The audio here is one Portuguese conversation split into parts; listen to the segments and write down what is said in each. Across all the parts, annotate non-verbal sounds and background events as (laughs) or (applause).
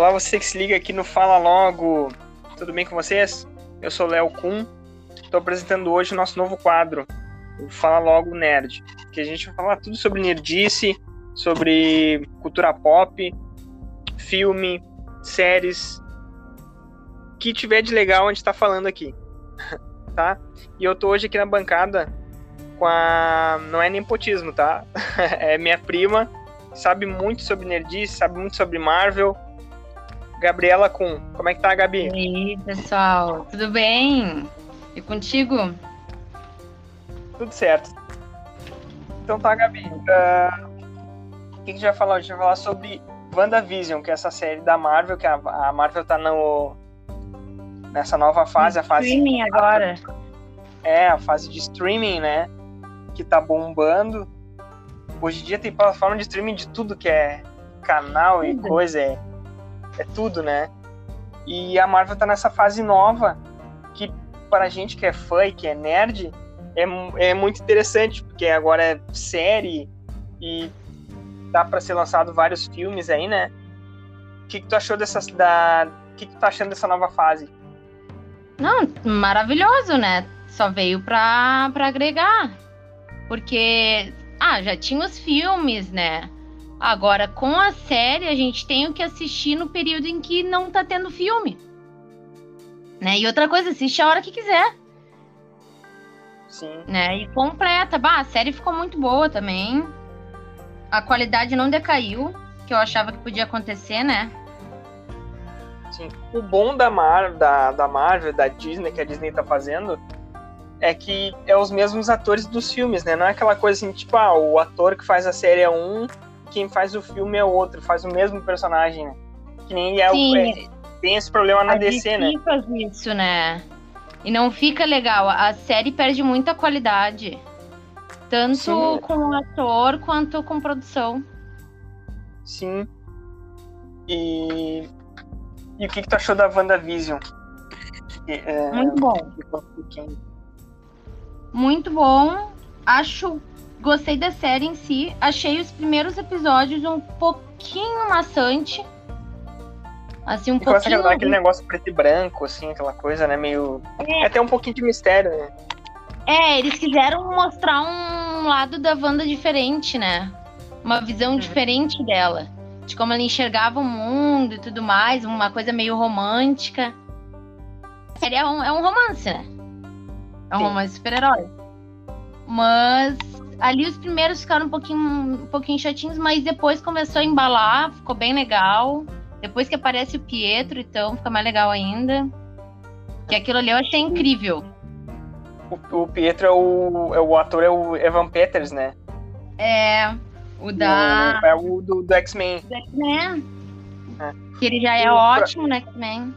Olá, você que se liga aqui no Fala Logo. Tudo bem com vocês? Eu sou Léo Kuhn. Estou apresentando hoje o nosso novo quadro, o Fala Logo Nerd, que a gente vai falar tudo sobre nerdice, sobre cultura pop, filme, séries, o que tiver de legal a gente está falando aqui, (laughs) tá? E eu tô hoje aqui na bancada com a... não é nepotismo, tá? (laughs) é minha prima, sabe muito sobre nerdice, sabe muito sobre Marvel, Gabriela Kuhn. Como é que tá, Gabi? E aí, pessoal, tudo bem? E contigo? Tudo certo. Então tá, Gabi. Uh, o que, que a gente vai falar? A gente vai falar sobre WandaVision, que é essa série da Marvel, que a, a Marvel tá no, nessa nova fase, a fase. Streaming agora. É, a fase de streaming, né? Que tá bombando. Hoje em dia tem plataforma de streaming de tudo que é canal e coisa. É é tudo, né? E a Marvel tá nessa fase nova que para a gente que é fã e que é nerd é, é muito interessante porque agora é série e dá para ser lançado vários filmes aí, né? O que, que tu achou dessa da o que, que tu tá achando dessa nova fase? Não, maravilhoso, né? Só veio pra, pra agregar. Porque, ah, já tinha os filmes, né? Agora, com a série, a gente tem o que assistir no período em que não tá tendo filme. Né? E outra coisa, assiste a hora que quiser. Sim. Né? E completa. Bah, a série ficou muito boa também. A qualidade não decaiu, que eu achava que podia acontecer, né? Sim. O bom da, Mar da, da Marvel, da Disney, que a Disney tá fazendo, é que é os mesmos atores dos filmes, né? Não é aquela coisa assim, tipo, ah, o ator que faz a série é um quem faz o filme é outro, faz o mesmo personagem, né? Que nem é o. É, tem esse problema na a DC, né? faz isso, né? E não fica legal. A série perde muita qualidade. Tanto Sim. com o ator quanto com produção. Sim. E. E o que, que tu achou da WandaVision? É, Muito bom. Muito bom. Acho Gostei da série em si. Achei os primeiros episódios um pouquinho maçante. Assim, um e começa pouquinho. a aquele negócio preto e branco, assim, aquela coisa, né? Meio. É. Até um pouquinho de mistério, né? É, eles quiseram mostrar um lado da Wanda diferente, né? Uma visão Uhum. diferente dela. De como ela enxergava o mundo e tudo mais, uma coisa meio romântica. A série é um, é um romance, né? É um Sim. romance super-herói. Mas ali os primeiros ficaram um pouquinho, um pouquinho chatinhos, mas depois começou a embalar, ficou bem legal. Depois que aparece o Pietro, então fica mais legal ainda. Que aquilo ali eu achei incrível. O, o Pietro é o, é o ator, é o Evan Peters, né? É. O da. O- é o do, do X-Men. do X-Men. É. Que ele já é O- ótimo no X-Men.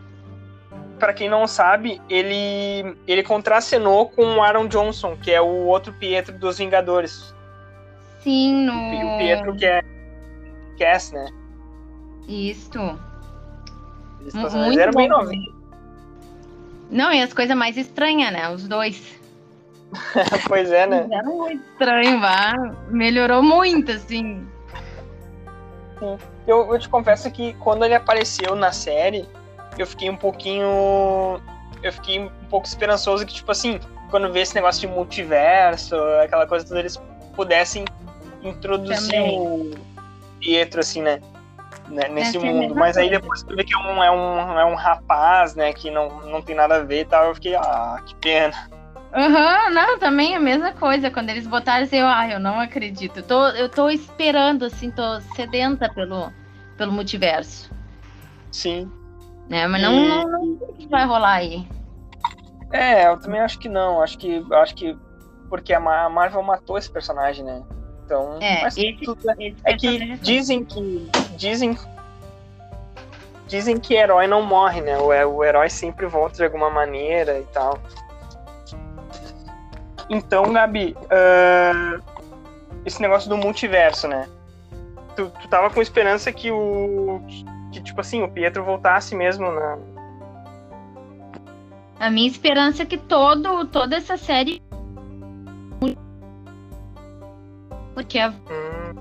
Pra quem não sabe, ele, ele contracenou com o Aaron Johnson, que é o outro Pietro dos Vingadores. Sim, no. O Pietro que é Cass, né? Isto. Eles, Mu- eles muito eram bem novinhos. Não, e as coisas mais estranhas, né? Os dois. (laughs) pois é, né? Era muito estranho, vá. Melhorou muito, assim. Eu, eu te confesso que quando ele apareceu na série, eu fiquei um pouquinho. Eu fiquei um pouco esperançoso que, tipo assim, quando vê esse negócio de multiverso, aquela coisa toda, eles pudessem introduzir Também. o Pietro, assim, né? né, Nesse é mundo. Mas aí depois tu vê que é um, é um, é um rapaz, né? Que não, não tem nada a ver e tal. Eu fiquei, ah, que pena. Aham, não, também a mesma coisa. Quando eles botaram assim, eu, ah, eu não acredito. Eu tô, eu tô esperando, assim, tô sedenta pelo, pelo multiverso. Sim. Né? Mas não, E- não, não sei o que vai rolar aí. É, eu também acho que não. Acho que. Acho que. Porque a Ma- a Marvel matou esse personagem, né? Então. É, mas esse- tudo é- Esse É que personagem- dizem que. Dizem. Dizem que herói não morre, né? O, é- o herói sempre volta de alguma maneira e tal. Então, Gabi, ah, esse negócio do multiverso, né? Tu, tu tava com esperança que o. Que, tipo assim, o Pietro voltasse mesmo na. A minha esperança é que todo, toda essa série. Porque a Hum,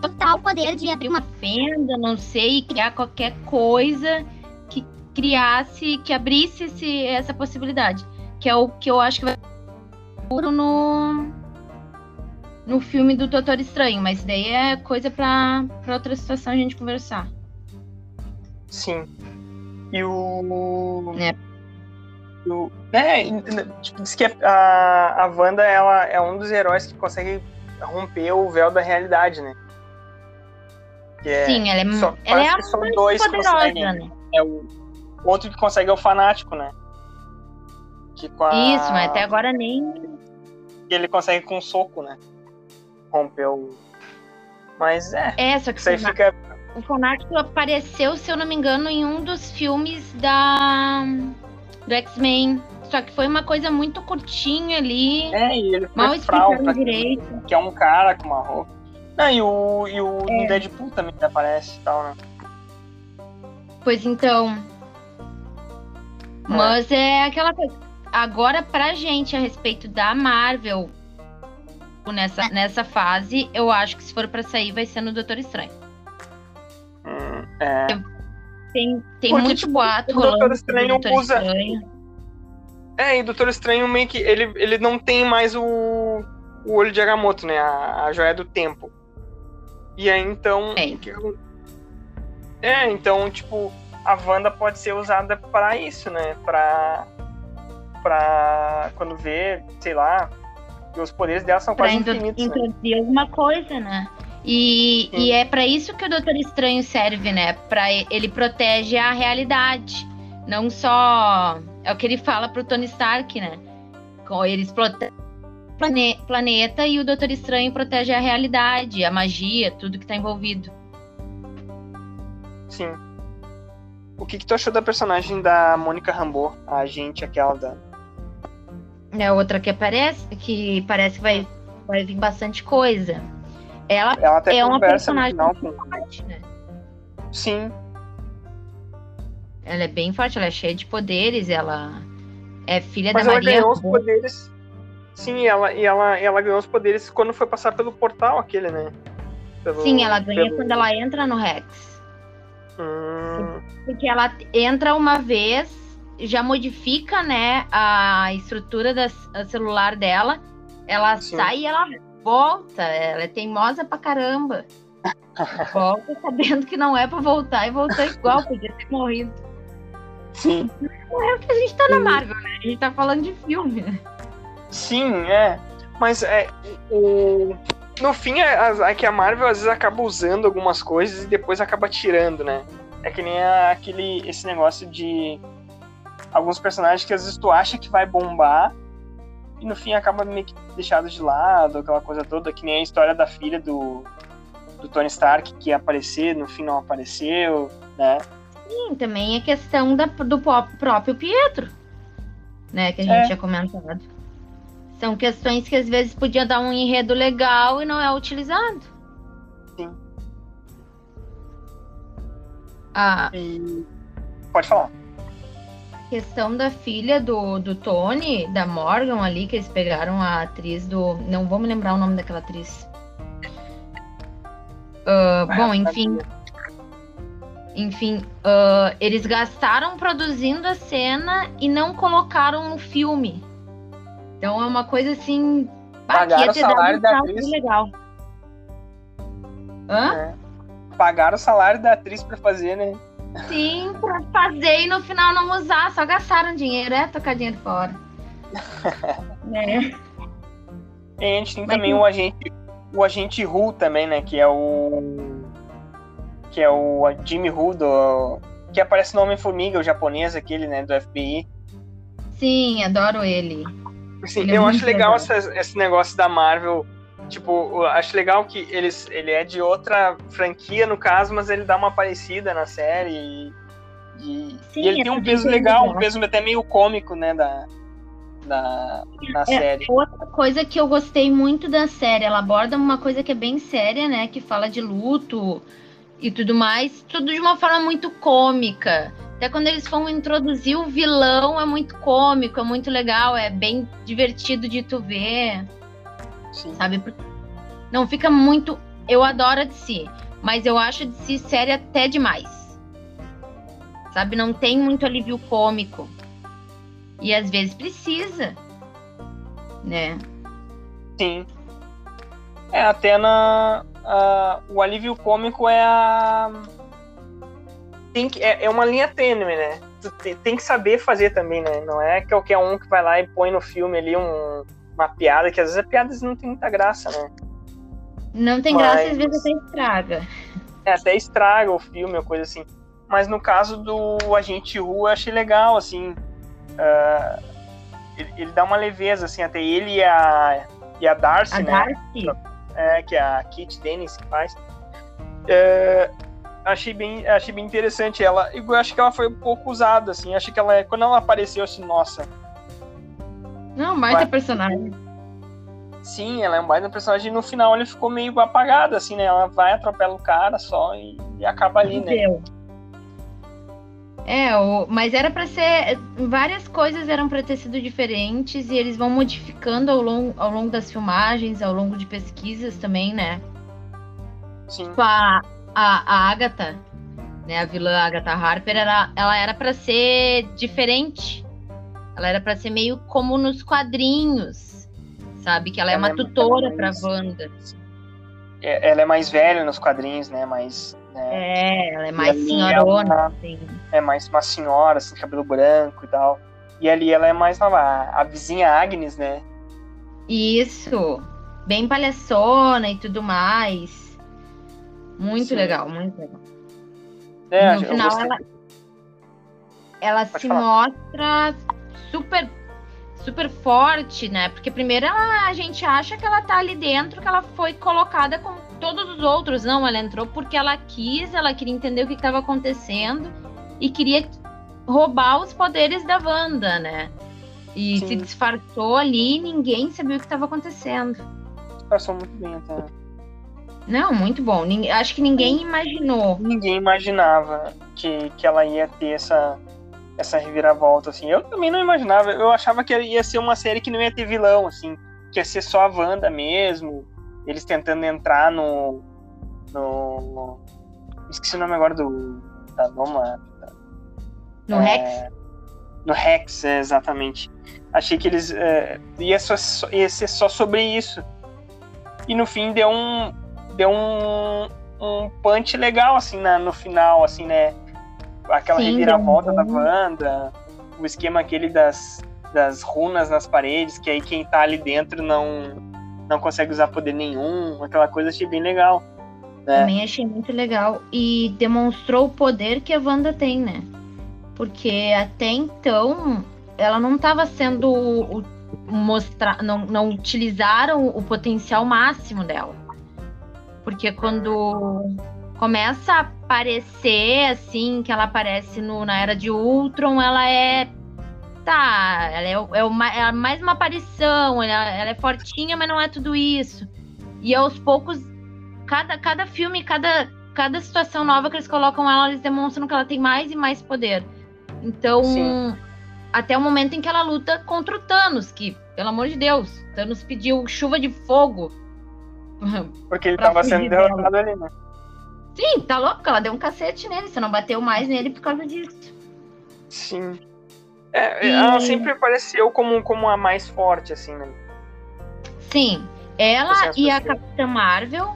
total poder de abrir uma fenda, não sei, criar qualquer coisa que criasse, que abrisse esse, essa possibilidade. Que é o que eu acho que vai no no filme do Doutor Estranho, mas daí é coisa para outra situação a gente conversar. Sim. E o. É. O... É, tipo, diz que a, a Wanda ela é um dos heróis que consegue romper o véu da realidade, né? É, Sim, ela é, só, ela é a são dois poderosa, conseguem. Né? É o, outro que consegue é o fanático, né? Que a... Isso, mas até agora nem. Ele consegue com um soco, né? Romper o. Mas é. É, só que isso aí fica o Fanático apareceu, se eu não me engano, em um dos filmes da do X-Men. Só que foi uma coisa muito curtinha ali. É, e ele foi mal fralta, direito. Que é um cara com uma roupa. Não, e o, e o é. Deadpool também aparece e tal, né? Pois então. É. Mas é aquela coisa. Agora, pra gente, a respeito da Marvel, nessa, nessa fase, eu acho que se for pra sair, vai ser no Doutor Estranho. É. Tem, tem Porque, muito tipo, boato o Doutor Estranho Doutor usa. Estranho. É, e o Doutor Estranho meio que. Ele, ele não tem mais o, o olho de Agamotto, né? A, a joia do tempo. E aí então. É. é, então, tipo, a Wanda pode ser usada para isso, né? Pra. Pra. Quando vê, sei lá. Os poderes dela são quase pra infinitos. Né? Introduzir né? alguma coisa, né? E, e é para isso que o Doutor Estranho serve, né? Para ele protege a realidade, não só é o que ele fala pro Tony Stark, né? Eles protegem o planeta e o Doutor Estranho protege a realidade, a magia, tudo que tá envolvido. Sim. O que, que tu achou da personagem da Mônica Rambeau, a agente aquela da. É outra que aparece, que parece que vai, vai vir bastante coisa. Ela, ela até é uma personagem final, forte, né? Sim. Ela é bem forte, ela é cheia de poderes, ela é filha Mas da ela Maria. Ganhou os poderes. Sim, ela, e ela, ela ganhou os poderes quando foi passar pelo portal aquele, né? Pelo, Sim, ela ganha pelo... quando ela entra no Rex. Hum... Porque ela entra uma vez, já modifica, né, a estrutura da celular dela. Ela Sim. sai e ela volta, ela é teimosa pra caramba. (laughs) Volta sabendo que não é pra voltar e voltou igual, podia ter morrido. Sim. Não é o que a gente tá na Marvel, né? A gente tá falando de filme, né? Sim, é. Mas é. O... No fim, é, é que a Marvel às vezes acaba usando algumas coisas e depois acaba tirando, né? É que nem aquele, esse negócio de alguns personagens que às vezes tu acha que vai bombar e no fim acaba meio que deixado de lado, aquela coisa toda, que nem a história da filha do, do Tony Stark que ia aparecer, no fim não apareceu, né? Sim, também é questão da, do próprio Pietro, né? Que a gente é. tinha comentado. São questões que às vezes podia dar um enredo legal e não é utilizado. Sim. Ah. E... Pode falar questão da filha do, do Tony, da Morgan ali, que eles pegaram a atriz do. Não vou me lembrar o nome daquela atriz. Uh, bom, enfim. Enfim, uh, eles gastaram produzindo a cena e não colocaram no filme. Então é uma coisa assim. Pagaram o salário da atriz. Legal. Hã? É. Pagaram o salário da atriz para fazer, né? Sim, pra fazer e no final não usar, só gastaram dinheiro, é tocar dinheiro fora. (laughs) é. E a gente tem Mas também que... o agente, o agente Hu também, né? Que é o. Que é o Jimmy Hu do. Que aparece no Homem-Formiga, o japonês, aquele, né, do FBI. Sim, adoro ele. Sim, ele é eu é acho legal essa, esse negócio da Marvel Tipo, acho legal que eles, ele é de outra franquia, no caso, mas ele dá uma parecida na série. E, e, Sim, e ele tem um peso legal, um peso até meio cômico, né, da, da, da é, série. Outra coisa que eu gostei muito da série, ela aborda uma coisa que é bem séria, né, que fala de luto e tudo mais, tudo de uma forma muito cômica. Até quando eles vão introduzir o vilão, é muito cômico, é muito legal, é bem divertido de tu ver. Sim. Sabe? Não fica muito eu adoro a DC, mas eu acho a DC séria até demais. Sabe, não tem muito alívio cômico. E às vezes precisa, né? Sim. É, até na. o alívio cômico é a. Tem que, é, é uma linha tênue, né? Tem, tem, que saber fazer também, né? Não é qualquer um que vai lá e põe no filme ali um, uma piada, que às vezes a piada não tem muita graça, né? Não tem Mas... graça às vezes até estraga. É, até estraga o filme ou coisa assim. Mas no caso do Agente Ru, eu achei legal, assim. Uh, ele, ele, dá uma leveza, assim, até ele e a, e a Darcy, a né? Darcy. É, que é a Kit Dennis que faz. É, achei bem, achei bem interessante ela. Eu acho que ela foi um pouco usada, assim. Acho que ela, quando ela apareceu, assim, nossa. Não, baita personagem. Sim, ela é um baita personagem. E no final ele ficou meio apagado, assim, né? Ela vai, atropela o cara só e, e acaba ali, né? É, o, mas era para ser. Várias coisas eram para ter sido diferentes e eles vão modificando ao longo, ao longo das filmagens, ao longo de pesquisas também, né? Sim. Tipo, a, a, a Agatha, né? A vilã Agatha Harper, era, ela era para ser diferente. Ela era para ser meio como nos quadrinhos, sabe? Que ela, é ela é uma é tutora para Wanda. É, ela é mais velha nos quadrinhos, né? Mais né? É, ela é mais senhorona, ela, assim. É mais uma senhora, assim, cabelo branco e tal. E ali ela é mais nova, a, a vizinha Agnes, né? Isso. Bem palhaçona e tudo mais. Muito Sim. legal, muito legal. É, no final ela, ela se falar. mostra super super forte, né? Porque primeiro ela, a gente acha que ela tá ali dentro, que ela foi colocada com todos os outros. Não, ela entrou porque ela quis, ela queria entender o que estava acontecendo e queria roubar os poderes da Wanda, né? E Sim. se disfarçou ali e ninguém sabia o que estava acontecendo. Passou muito bem até. Não, muito bom. Acho que ninguém imaginou. Ninguém imaginava que, que ela ia ter essa, essa reviravolta, assim. Eu também não imaginava. Eu achava que ia ser uma série que não ia ter vilão, assim. Que ia ser só a Wanda mesmo. Eles tentando entrar no. no esqueci o nome agora do. Da Noma. No é, Rex? No Rex, é, exatamente. Achei que eles. É, ia, só, ia ser só sobre isso. E no fim deu um. Deu um. Um punch legal, assim, na, no final, assim, né? Aquela Sim, reviravolta da Wanda, o esquema aquele das, das runas nas paredes, que aí quem tá ali dentro não, não consegue usar poder nenhum, aquela coisa achei bem legal. Né? Também achei muito legal. E demonstrou o poder que a Wanda tem, né? Porque até então ela não estava sendo mostrar, não, não utilizaram o potencial máximo dela. Porque quando começa a aparecer, assim, que ela aparece no, na Era de Ultron, ela é. Tá, ela é, é, uma, é mais uma aparição, ela, ela, é fortinha, mas não é tudo isso. E aos poucos, cada, cada filme, cada, cada situação nova que eles colocam ela, eles demonstram que ela tem mais e mais poder. Então, Sim. até o momento em que ela luta contra o Thanos, que, pelo amor de Deus, Thanos pediu chuva de fogo. Porque ele estava sendo derrotado ali, né? Sim, tá louco? Ela deu um cacete nele. Você não bateu mais nele por causa disso. Sim. É, e... Ela sempre apareceu como, como a mais forte, assim, né? Sim. Ela e a Capitã Marvel,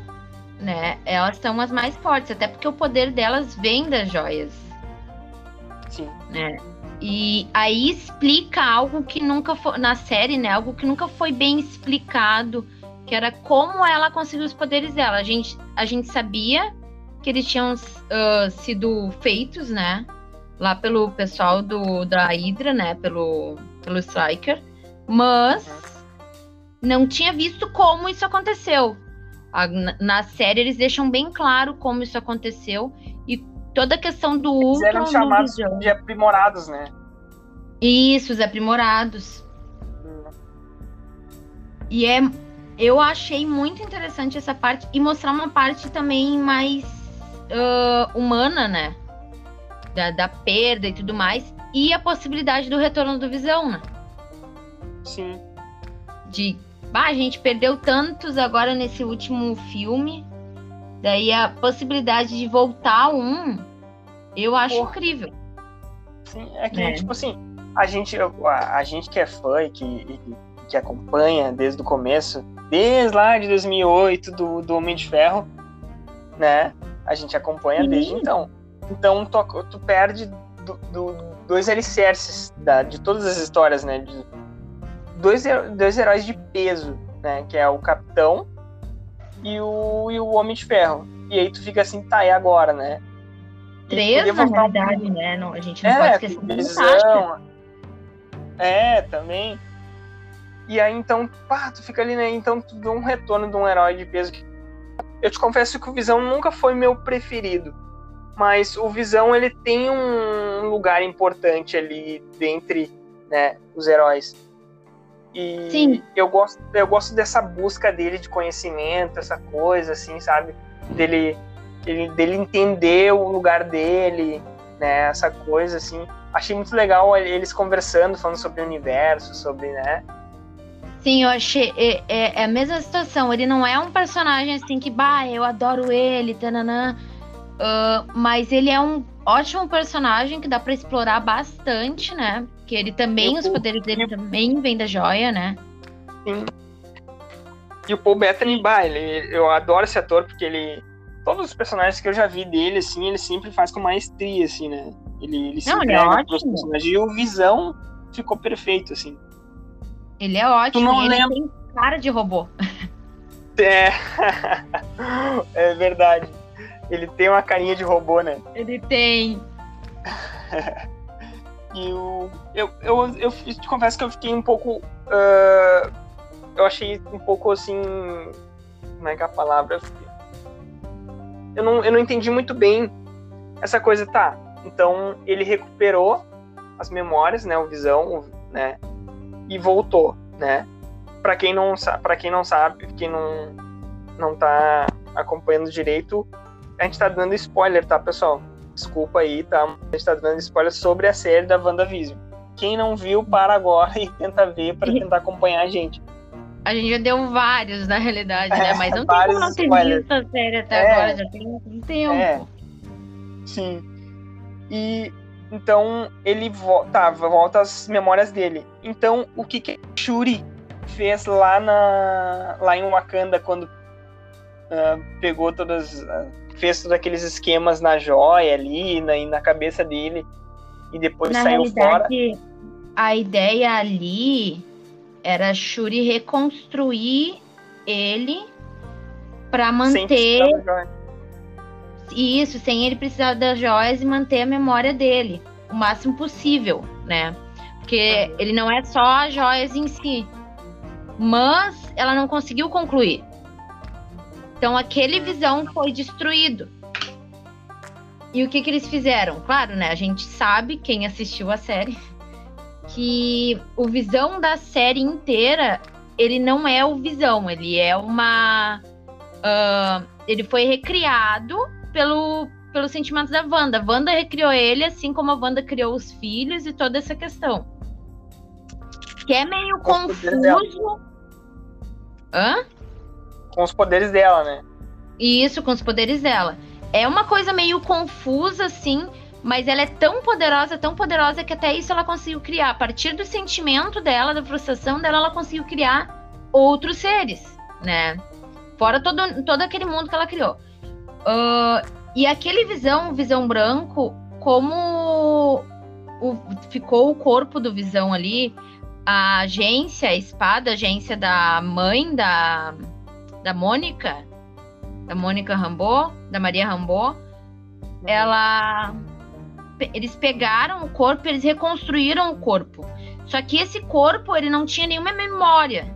né? Elas são as mais fortes, até porque o poder delas vem das joias. Sim. Né? E aí explica algo que nunca foi. Na série, né? Algo que nunca foi bem explicado. Que era como ela conseguiu os poderes dela. A gente, a gente sabia que eles tinham uh, sido feitos, né? Lá pelo pessoal do, da Hydra, né? Pelo, pelo Striker. Mas não tinha visto como isso aconteceu. A, na série eles deixam bem claro como isso aconteceu. E toda a questão do Eles eram chamados de aprimorados, né? Isso, os aprimorados. Hum. E é, eu achei muito interessante essa parte e mostrar uma parte também mais uh, humana, né? Da, da, perda e tudo mais. E a possibilidade do retorno do Visão, né? Sim. De. Ah, a gente perdeu tantos agora nesse último filme. Daí a possibilidade de voltar um, eu acho Porra. incrível. Sim, é que, é. tipo assim, a gente, a, a, gente que é fã e que, que acompanha desde o começo, desde lá de 2008, do, do Homem de Ferro, né? A gente acompanha Sim. desde então. Então, tu, tu perde do, do, dois alicerces da, de todas as histórias, né? De, dois, dois heróis de peso, né? Que é o Capitão e o, e o Homem de Ferro. E aí tu fica assim, tá, e agora, né? Três, na realidade, um... né? Não, a gente não é, pode esquecer visão, É, também. E aí, então, pá, tu fica ali, né? Então, tu vê um retorno de um herói de peso. Eu te confesso que o Visão nunca foi meu preferido. Mas o Visão, ele tem um lugar importante ali dentre né, os heróis. E Sim. eu gosto, eu gosto dessa busca dele de conhecimento, essa coisa, assim, sabe? Dele, dele, dele entender o lugar dele, né? Essa coisa, assim. Achei muito legal eles conversando, falando sobre o universo, sobre, né? Sim, eu achei. É, é, é, a mesma situação. Ele não é um personagem assim que, bah, eu adoro ele, tananã. Uh, mas ele é um ótimo personagem que dá para explorar bastante, né? Que ele também, os poderes dele também vêm da joia, né? Sim. E o Paul Bettany, bah, ele, eu adoro esse ator porque ele. Todos os personagens que eu já vi dele, assim, ele sempre faz com maestria, assim, né? Ele, ele se Não, ele é ótimo. E o Visão ficou perfeito, assim. Ele é ótimo, ele lembra... tem cara de robô. (laughs) É. (laughs) é verdade. Ele tem uma carinha de robô, né? Ele tem. e (laughs) o, eu, eu, eu te confesso que eu fiquei um pouco. Uh, eu achei um pouco assim. Como é que é a palavra? Eu não, eu não entendi muito bem essa coisa, tá? Então ele recuperou as memórias, né? O visão, né? E voltou, né? Para quem não sabe, para quem não sabe, quem não não tá acompanhando direito, a gente tá dando spoiler, tá, pessoal? Desculpa aí, tá? A gente tá dando spoiler sobre a série da WandaVision. Quem não viu, para agora (laughs) e tenta ver para tentar acompanhar a gente. A gente já deu vários, na realidade, né? Mas não tem como não ter visto a série até é, agora, já tem um tempo. É. Sim. E então ele volta, tá, volta às memórias dele. Então o que que Shuri fez lá na lá em Wakanda quando uh, pegou todas uh, fez todos aqueles esquemas na joia ali na, na cabeça dele e depois na saiu fora. A ideia ali era Shuri reconstruir ele para manter isso, sem ele precisar das joias e manter a memória dele o máximo possível, né? Porque ele não é só as joias em si. Mas ela não conseguiu concluir. Então aquele visão foi destruído. E o que, que eles fizeram? Claro, né? A gente sabe, quem assistiu a série, (laughs) que o visão da série inteira, ele não é o visão, ele é uma. Uh, ele foi recriado pelo, pelo sentimento da Wanda. A Wanda recriou ele, assim como a Wanda criou os filhos e toda essa questão. Que é meio Com confuso. Hã? Com os poderes dela, né? Isso, com os poderes dela. É uma coisa meio confusa, assim, mas ela é tão poderosa, tão poderosa que até isso ela conseguiu criar. A partir do sentimento dela, da frustração dela, ela conseguiu criar outros seres, né? Fora todo, todo aquele mundo que ela criou. Uh, e aquele visão, visão branco, como o, ficou o corpo do visão ali, a agência, a espada, a agência da mãe da, da Mônica, da Mônica Rambo, da Maria Rambo, ela eles pegaram o corpo, eles reconstruíram o corpo. Só que esse corpo, ele não tinha nenhuma memória.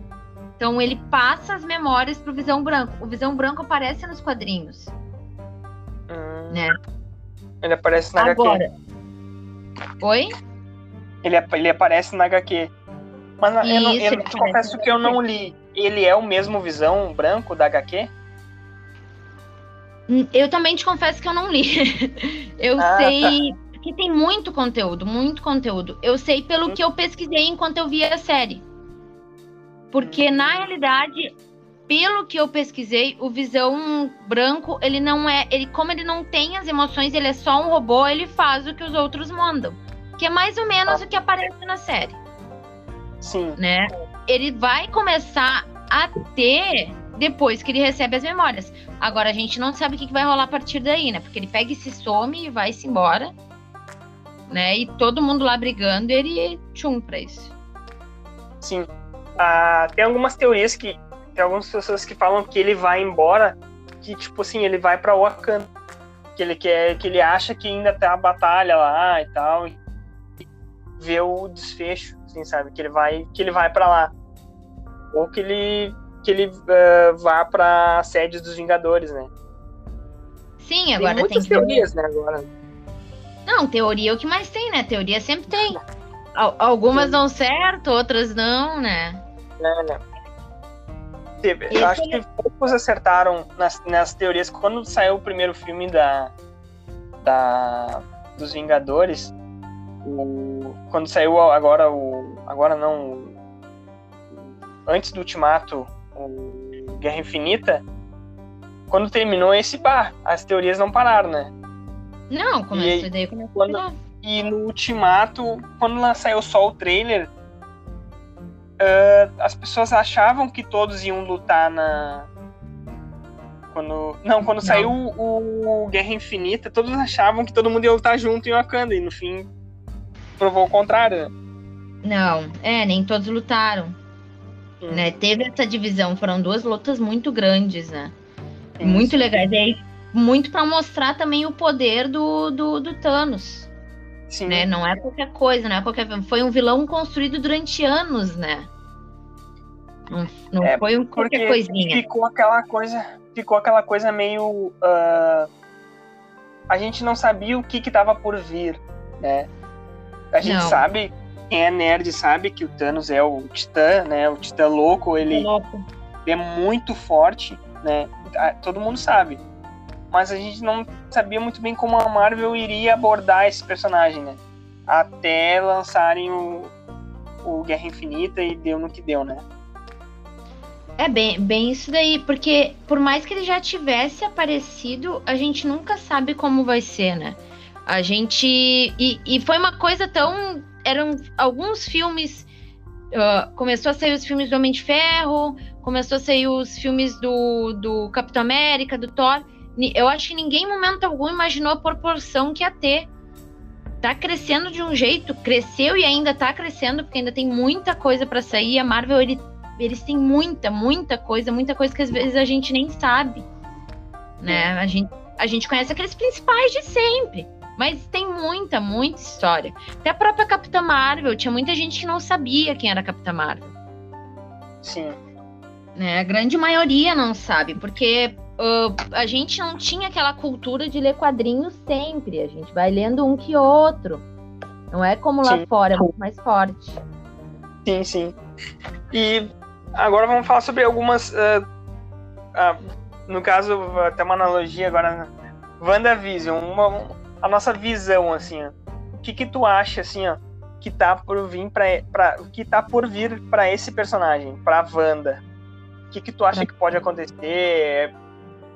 Então ele passa as memórias pro Visão Branco. O Visão Branco aparece nos quadrinhos. Né? Ele aparece na Agora. HQ. Oi? Ele, ele aparece na HQ. Mas Isso, eu, não, eu te confesso que eu não li. Ele é o mesmo visão branco da HQ? Hum, eu também te confesso que eu não li. (laughs) eu ah, sei. Tá. Que tem muito conteúdo, muito conteúdo. Eu sei pelo hum. que eu pesquisei enquanto eu via a série. Porque, hum. na realidade, pelo que eu pesquisei, o Visão branco, ele não é, ele como ele não tem as emoções, ele é só um robô, ele faz o que os outros mandam, que é mais ou menos o que aparece na série. Sim. Né? Ele vai começar a ter depois que ele recebe as memórias. Agora a gente não sabe o que vai rolar a partir daí, né? Porque ele pega e se some e vai se embora, né? E todo mundo lá brigando, ele tchum pra isso. Sim. Ah, tem algumas teorias que tem algumas pessoas que falam que ele vai embora, que tipo assim, ele vai para Wakanda, que ele quer, que ele acha que ainda tem a batalha lá e tal, e vê o desfecho, assim, sabe, que ele vai, que ele vai para lá. Ou que ele que ele uh, vá para a sede dos Vingadores, né? Sim, agora tem muitas tem teorias, né, agora. Não, teoria é o que mais tem, né? Teoria sempre tem. (laughs) Algumas Sim. dão certo, outras não, né? É, né? Eu acho que poucos acertaram nas, nas teorias. Quando saiu o primeiro filme da, da dos Vingadores, o, quando saiu agora o. Agora não. Antes do Ultimato, o Guerra Infinita, quando terminou esse bar, as teorias não pararam, né? Não, começou e, daí começou quando, E no Ultimato, quando saiu só o trailer, uh, as pessoas achavam que todos iam lutar na. Quando... Não, quando não. saiu o, o Guerra Infinita, todos achavam que todo mundo ia lutar junto em Wakanda, e no fim provou o contrário. Não, é, nem todos lutaram. Hum. Né? Teve essa divisão, foram duas lutas muito grandes, né? Sim. Muito legais. E aí, muito para mostrar também o poder do, do, do Thanos. Sim. Né? Não é qualquer coisa, não é qualquer. Foi um vilão construído durante anos, né? Não, não é, foi um qualquer coisinha. Ficou aquela coisa, ficou aquela coisa meio. Uh, a gente não sabia o que estava por vir, né? A gente não. sabe, quem é nerd sabe que o Thanos é o Titã, né? O Titã louco, ele, louco. é muito forte, né? Todo mundo sabe mas a gente não sabia muito bem como a Marvel iria abordar esse personagem, né? Até lançarem o, o Guerra Infinita e deu no que deu, né? É bem, bem isso daí, porque por mais que ele já tivesse aparecido, a gente nunca sabe como vai ser, né? A gente. E, e foi uma coisa tão. Eram alguns filmes. Uh, começou a sair os filmes do Homem de Ferro, começou a sair os filmes do, do Capitão América, do Thor eu acho que ninguém, em momento algum, imaginou a proporção que ia ter. Tá crescendo de um jeito, cresceu e ainda tá crescendo, porque ainda tem muita coisa para sair. A Marvel, ele, eles têm muita, muita coisa, muita coisa que às vezes a gente nem sabe. Né? A gente, a gente conhece aqueles principais de sempre. Mas tem muita, muita história. Até a própria Capitã Marvel, tinha muita gente que não sabia quem era a Capitã Marvel. Sim. Né? A grande maioria não sabe, porque uh, a gente não tinha aquela cultura de ler quadrinhos sempre. A gente vai lendo um que outro. Não é como lá sim. fora, é muito mais forte. Sim, sim. E agora vamos falar sobre algumas. Uh, uh, no caso, até uma analogia agora. WandaVision, uma, a nossa visão, assim, ó. O que que tu acha, assim, ó, que tá por vir para que tá por vir para esse personagem, para Wanda? O que que tu acha que pode acontecer?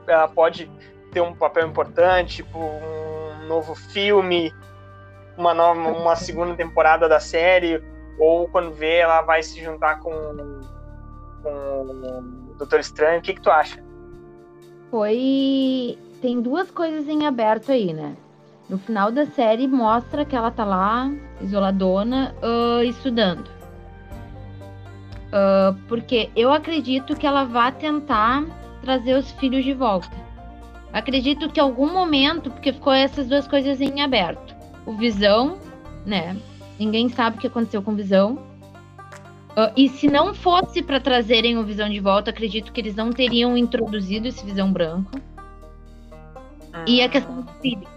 Ela pode ter um papel importante, tipo um novo filme, uma nova, uma segunda temporada da série, ou quando vê ela vai se juntar com, com o Doutor Estranho. O que, que tu acha? Foi. Tem duas coisas em aberto aí, né? No final da série mostra que ela tá lá, isoladona, uh, estudando. Uh, porque eu acredito que ela vai tentar trazer os filhos de volta. Acredito que em algum momento, porque ficou essas duas coisas em aberto. O Visão, né? Ninguém sabe o que aconteceu com o Visão. Uh, e se não fosse para trazerem o Visão de volta, acredito que eles não teriam introduzido esse Visão branco. Ah. E a questão do filho.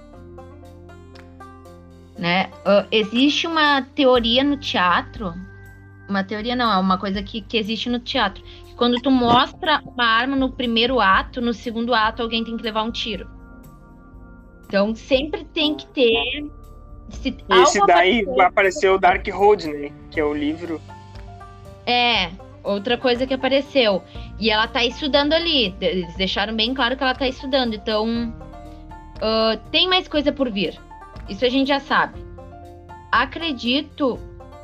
Né? Uh, existe uma teoria no teatro. Uma teoria não, é uma coisa que, que existe no teatro quando tu mostra uma arma no primeiro ato, no segundo ato alguém tem que levar um tiro. Então sempre tem que ter. Se Esse daí apareceu o Dark Road, né? Que é o livro. É. outra coisa que apareceu. E ela tá estudando ali. Eles deixaram bem claro que ela tá estudando. Então, uh, tem mais coisa por vir. Isso a gente já sabe. Acredito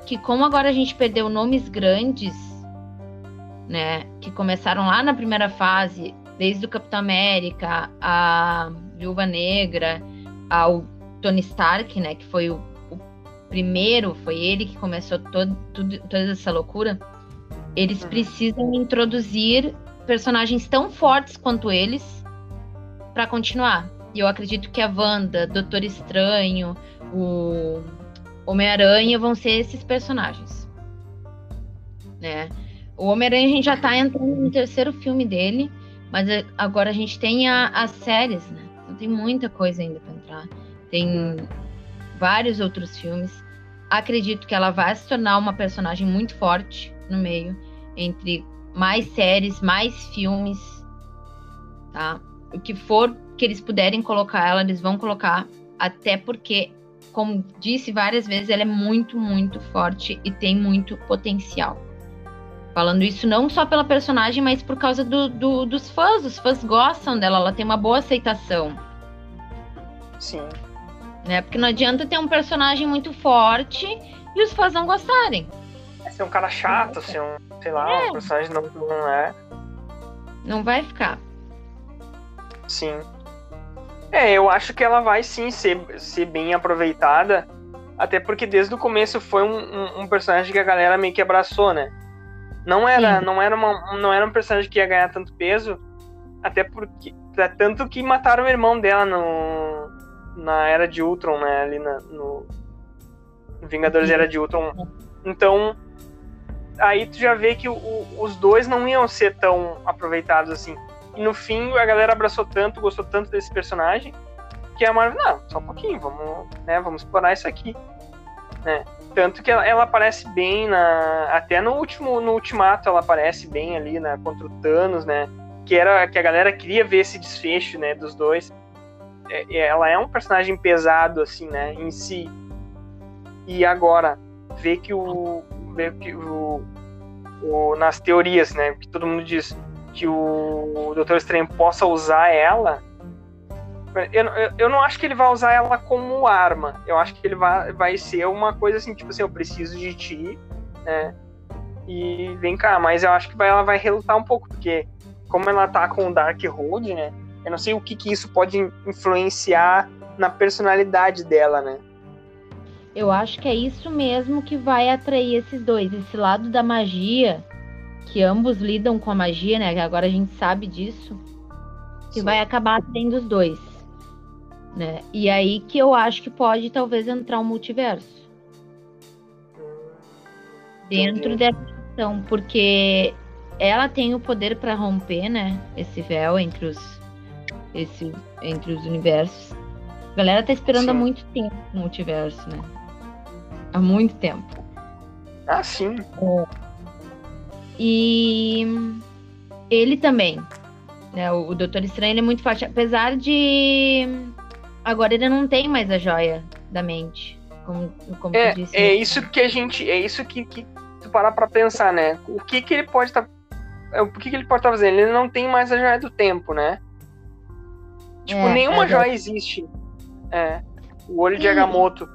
que, como agora a gente perdeu nomes grandes, né? Que começaram lá na primeira fase, desde o Capitão América, a Viúva Negra, ao Tony Stark, né? Que foi o, o primeiro, foi ele que começou todo, tudo, toda essa loucura eles uhum. precisam introduzir personagens tão fortes quanto eles para continuar. E eu acredito que a Wanda, Doutor Estranho, o Homem-Aranha vão ser esses personagens. Né? O Homem-Aranha a gente já tá entrando no terceiro filme dele, mas agora a gente tem a, as séries, né? Então tem muita coisa ainda para entrar. Tem vários outros filmes. Acredito que ela vai se tornar uma personagem muito forte no meio, entre mais séries, mais filmes, tá? O que for que eles puderem colocar ela, eles vão colocar, até porque, como disse várias vezes, ela é muito, muito forte e tem muito potencial. Falando isso não só pela personagem, mas por causa do, do, dos fãs. Os fãs gostam dela, ela tem uma boa aceitação. Sim. Né? Porque não adianta ter um personagem muito forte e os fãs não gostarem ser um cara chato, ser um, sei lá, é. um personagem não, não é. Não vai ficar. Sim. É, eu acho que ela vai sim ser, ser bem aproveitada. Até porque desde o começo foi um, um, um personagem que a galera meio que abraçou, né? Não era, não era, uma, não era um personagem que ia ganhar tanto peso. Até porque. Tanto que mataram o irmão dela no, na Era de Ultron, né? Ali na, no. Vingadores Era de Ultron. Então, aí tu já vê que o, os dois não iam ser tão aproveitados assim. E no fim a galera abraçou tanto, gostou tanto desse personagem, que a Marvel, não, só um pouquinho, vamos, né, vamos explorar isso aqui. Né? Tanto que ela, ela, aparece bem na. Até no último, no ultimato ela aparece bem ali, né? Contra o Thanos, né? Que era que a galera queria ver esse desfecho, né? Dos dois. É, ela é um personagem pesado, assim, né? Em si. E agora, ver que o, ver que o, o, nas teorias, né, que todo mundo diz que o Doutor Estranho possa usar ela, eu, eu, eu, não acho que ele vai usar ela como arma. Eu acho que ele vai, vai ser uma coisa assim, tipo assim, eu preciso de ti, né? E vem cá, mas eu acho que vai, ela vai relutar um pouco, porque como ela tá com o Dark Road, né? Eu não sei o que, que isso pode influenciar na personalidade dela, né? Eu acho que é isso mesmo que vai atrair esses dois, esse lado da magia, que ambos lidam com a magia, né? Agora a gente sabe disso, que Sim. vai acabar atraindo os dois, né? E aí que eu acho que pode talvez entrar um multiverso dentro dessa questão, porque ela tem o poder para romper, né? Esse véu entre os, esse, entre os universos. A galera tá esperando Sim. há muito tempo o multiverso, né? há muito tempo. Ah, sim. É. E ele também, né? O, Doutor Estranho é muito forte, apesar de agora ele não tem mais a joia da mente, como, como é, disse. É isso que a gente, é isso que, que tu parar para pensar, né? O que que ele pode estar, tá, o que que ele pode estar tá fazendo? Ele não tem mais a joia do tempo, né? Tipo, é, nenhuma é joia existe. É. O olho de Agamotto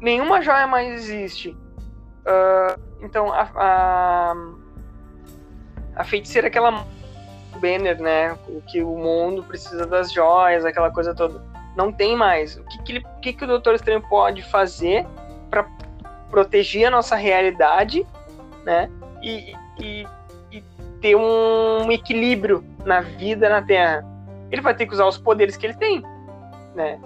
nenhuma joia mais existe. Uh, então, a, a, a feiticeira, aquela Banner, né? O que o mundo precisa das joias, aquela coisa toda. Não tem mais. O que, que, ele, o, que, que o Doutor Estranho pode fazer para proteger a nossa realidade, né? E, e, e ter um equilíbrio na vida na Terra. Ele vai ter que usar os poderes que ele tem, né?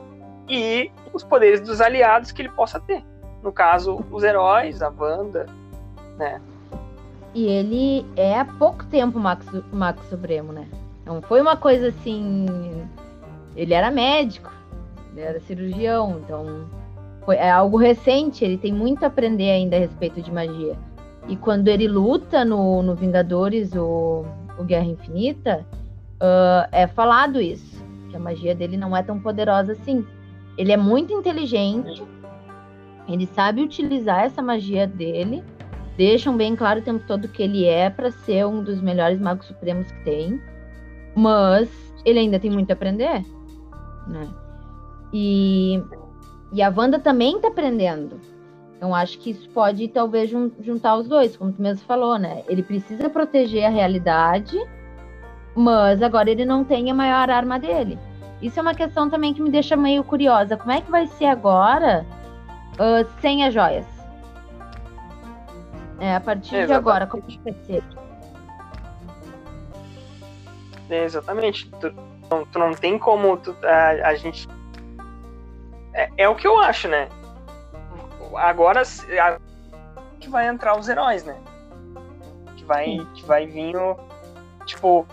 e os poderes dos aliados que ele possa ter. No caso, os heróis, a Wanda, né? E ele é há pouco tempo Max, Max Supremo, né? Não foi uma coisa assim. Ele era médico, ele era cirurgião, então foi, é algo recente. Ele tem muito a aprender ainda a respeito de magia. E quando ele luta no, no Vingadores, o, o Guerra Infinita, uh, é falado isso, que a magia dele não é tão poderosa assim. Ele é muito inteligente. Ele sabe utilizar essa magia dele deixam bem claro o tempo todo que ele é para ser um dos melhores magos supremos que tem, mas ele ainda tem muito a aprender, né? E, e a Wanda também tá aprendendo. Então acho que isso pode talvez juntar os dois, como tu mesmo falou, né? Ele precisa proteger a realidade, mas agora ele não tem a maior arma dele. Isso é uma questão também que me deixa meio curiosa. Como é que vai ser agora uh, sem as joias? É, a partir Exatamente. de agora, como vai ser? É, exatamente. Tu, tu, tu, não tem como tu, a, a gente. É, é, o que eu acho, né? Agora que vai entrar os heróis, né? Que vai, que vai vir o. Tipo.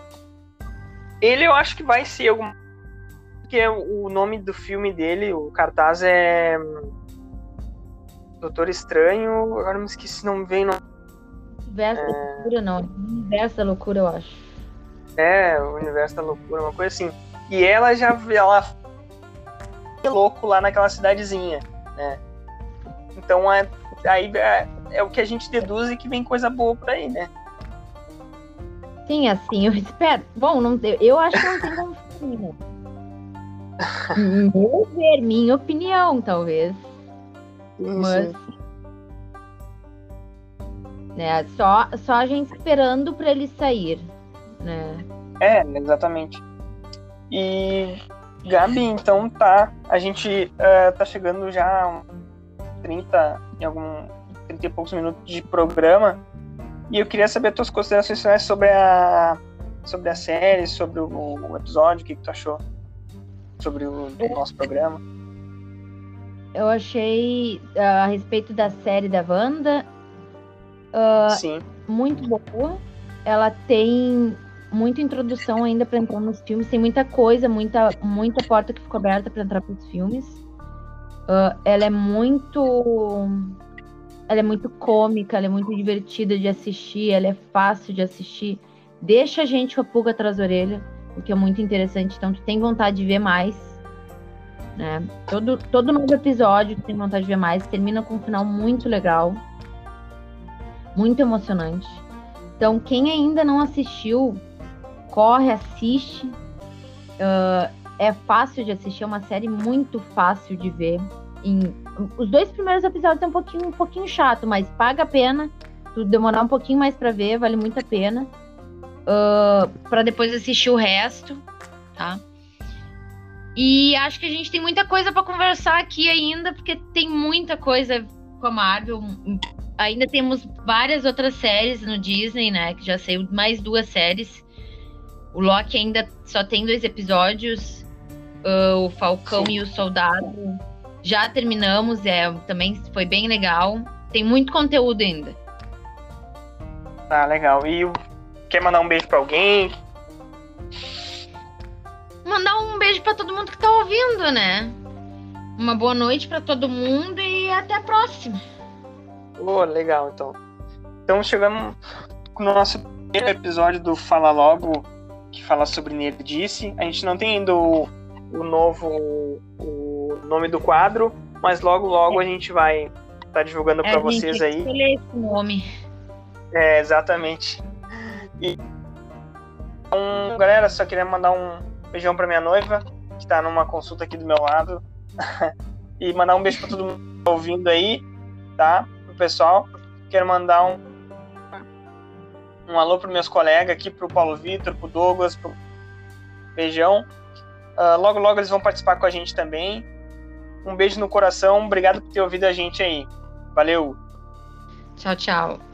Ele eu acho que vai ser algum. Porque o nome do filme dele, o cartaz é. Doutor Estranho, agora me esqueci, não vem no. Universo é... da loucura, não. Universo da loucura, eu acho. É, o universo da loucura, uma coisa assim. E ela já ela louco lá naquela cidadezinha, né? Então é, aí é, é, o que a gente deduz e que vem coisa boa por aí, né? Sim, assim, eu espero. Bom, não, eu acho que não tem como Meu ver, minha opinião, talvez. Mas. Né, só, só a gente esperando para ele sair. Né? É, exatamente. E. Gabi, então tá. A gente uh, tá chegando já a 30, em algum 30 e poucos minutos de programa. E eu queria saber as tuas considerações finais sobre a, sobre a série, sobre o, o episódio, o que, que tu achou sobre o, o nosso programa. Eu achei uh, a respeito da série da Wanda uh, muito boa. Ela tem muita introdução ainda para entrar nos filmes, tem muita coisa, muita, muita porta que ficou aberta para entrar para os filmes. Uh, ela é muito. Ela é muito cômica, ela é muito divertida de assistir, ela é fácil de assistir. Deixa a gente com a pulga atrás da orelha, o que é muito interessante. Então, tu tem vontade de ver mais. Né? Todo, todo novo episódio tu tem vontade de ver mais. Termina com um final muito legal. Muito emocionante. Então, quem ainda não assistiu, corre, assiste. Uh, é fácil de assistir, é uma série muito fácil de ver. Em, os dois primeiros episódios é um pouquinho, um pouquinho chato, mas paga a pena. Tu demorar um pouquinho mais para ver, vale muito a pena. Uh, para depois assistir o resto, tá? E acho que a gente tem muita coisa para conversar aqui ainda, porque tem muita coisa com a Marvel. Ainda temos várias outras séries no Disney, né? Que já saiu mais duas séries. O Loki ainda só tem dois episódios. Uh, o Falcão Sim. e o Soldado já terminamos, é, também foi bem legal. Tem muito conteúdo ainda. Tá, legal. E quer mandar um beijo para alguém? Mandar um beijo para todo mundo que tá ouvindo, né? Uma boa noite para todo mundo e até a próxima. Oh, legal, então. Então chegamos no nosso primeiro episódio do Fala Logo que fala sobre Nerdice. A gente não tem ainda o, o novo o nome do quadro, mas logo logo a gente vai estar tá divulgando para é, vocês aí. Esse nome. É, exatamente. E então, galera, só queria mandar um beijão para minha noiva, que está numa consulta aqui do meu lado. (laughs) e mandar um beijo para todo mundo que tá ouvindo aí, tá? Pro pessoal. Quero mandar um um alô para meus colegas aqui, para o Paulo Vitor, para o Douglas, pro Beijão. Uh, logo, logo eles vão participar com a gente também. Um beijo no coração, obrigado por ter ouvido a gente aí. Valeu! Tchau, tchau.